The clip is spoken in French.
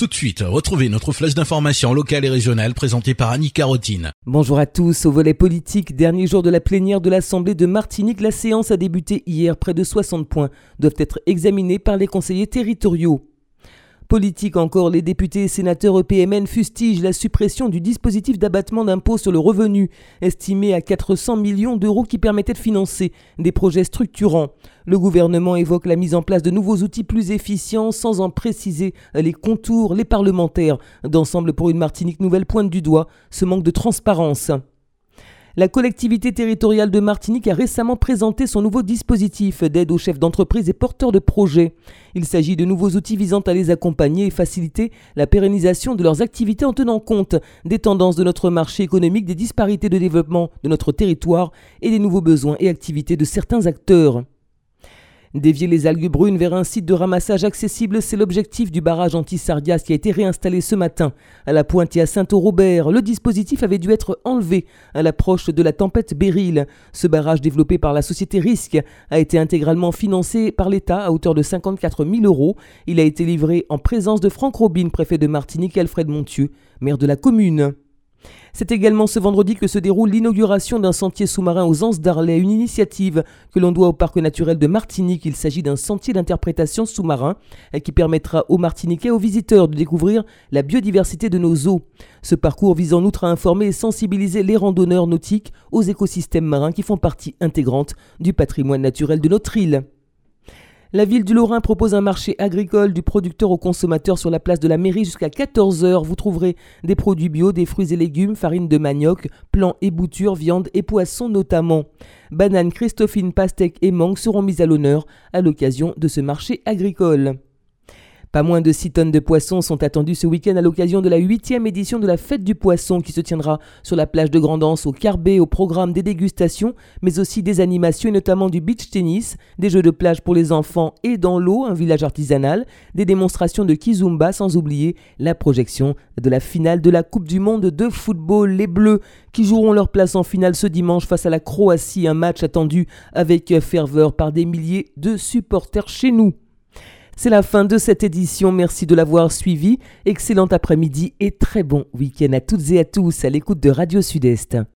Tout de suite, retrouvez notre flèche d'information locale et régionale présentée par Annie Carotine. Bonjour à tous. Au volet politique, dernier jour de la plénière de l'Assemblée de Martinique, la séance a débuté hier. Près de 60 points doivent être examinés par les conseillers territoriaux. Politique encore, les députés et sénateurs EPMN fustigent la suppression du dispositif d'abattement d'impôt sur le revenu, estimé à 400 millions d'euros qui permettait de financer des projets structurants. Le gouvernement évoque la mise en place de nouveaux outils plus efficients sans en préciser les contours. Les parlementaires d'ensemble pour une Martinique nouvelle pointe du doigt ce manque de transparence. La collectivité territoriale de Martinique a récemment présenté son nouveau dispositif d'aide aux chefs d'entreprise et porteurs de projets. Il s'agit de nouveaux outils visant à les accompagner et faciliter la pérennisation de leurs activités en tenant compte des tendances de notre marché économique, des disparités de développement de notre territoire et des nouveaux besoins et activités de certains acteurs. Dévier les algues brunes vers un site de ramassage accessible, c'est l'objectif du barrage anti-sardias qui a été réinstallé ce matin à la pointe à Saint-Aurobert. Le dispositif avait dû être enlevé à l'approche de la tempête Beryl. Ce barrage développé par la société Risque a été intégralement financé par l'État à hauteur de 54 000 euros. Il a été livré en présence de Franck Robin, préfet de Martinique, et Alfred Montieu, maire de la commune. C'est également ce vendredi que se déroule l'inauguration d'un sentier sous-marin aux Anses d'Arlay, une initiative que l'on doit au parc naturel de Martinique. Il s'agit d'un sentier d'interprétation sous-marin qui permettra aux Martiniquais et aux visiteurs de découvrir la biodiversité de nos eaux. Ce parcours vise en outre à informer et sensibiliser les randonneurs nautiques aux écosystèmes marins qui font partie intégrante du patrimoine naturel de notre île. La ville du Lorrain propose un marché agricole du producteur au consommateur sur la place de la mairie jusqu'à 14h. Vous trouverez des produits bio, des fruits et légumes, farine de manioc, plants et boutures, viande et poissons notamment. Bananes, Christophine, pastèques et mangues seront mises à l'honneur à l'occasion de ce marché agricole. Pas moins de 6 tonnes de poissons sont attendues ce week-end à l'occasion de la 8e édition de la Fête du Poisson qui se tiendra sur la plage de Grandance au Carbet au programme des dégustations, mais aussi des animations et notamment du beach tennis, des jeux de plage pour les enfants et dans l'eau, un village artisanal, des démonstrations de Kizumba sans oublier la projection de la finale de la Coupe du Monde de football. Les Bleus qui joueront leur place en finale ce dimanche face à la Croatie, un match attendu avec ferveur par des milliers de supporters chez nous. C'est la fin de cette édition. Merci de l'avoir suivi. Excellent après-midi et très bon week-end à toutes et à tous à l'écoute de Radio Sud-Est.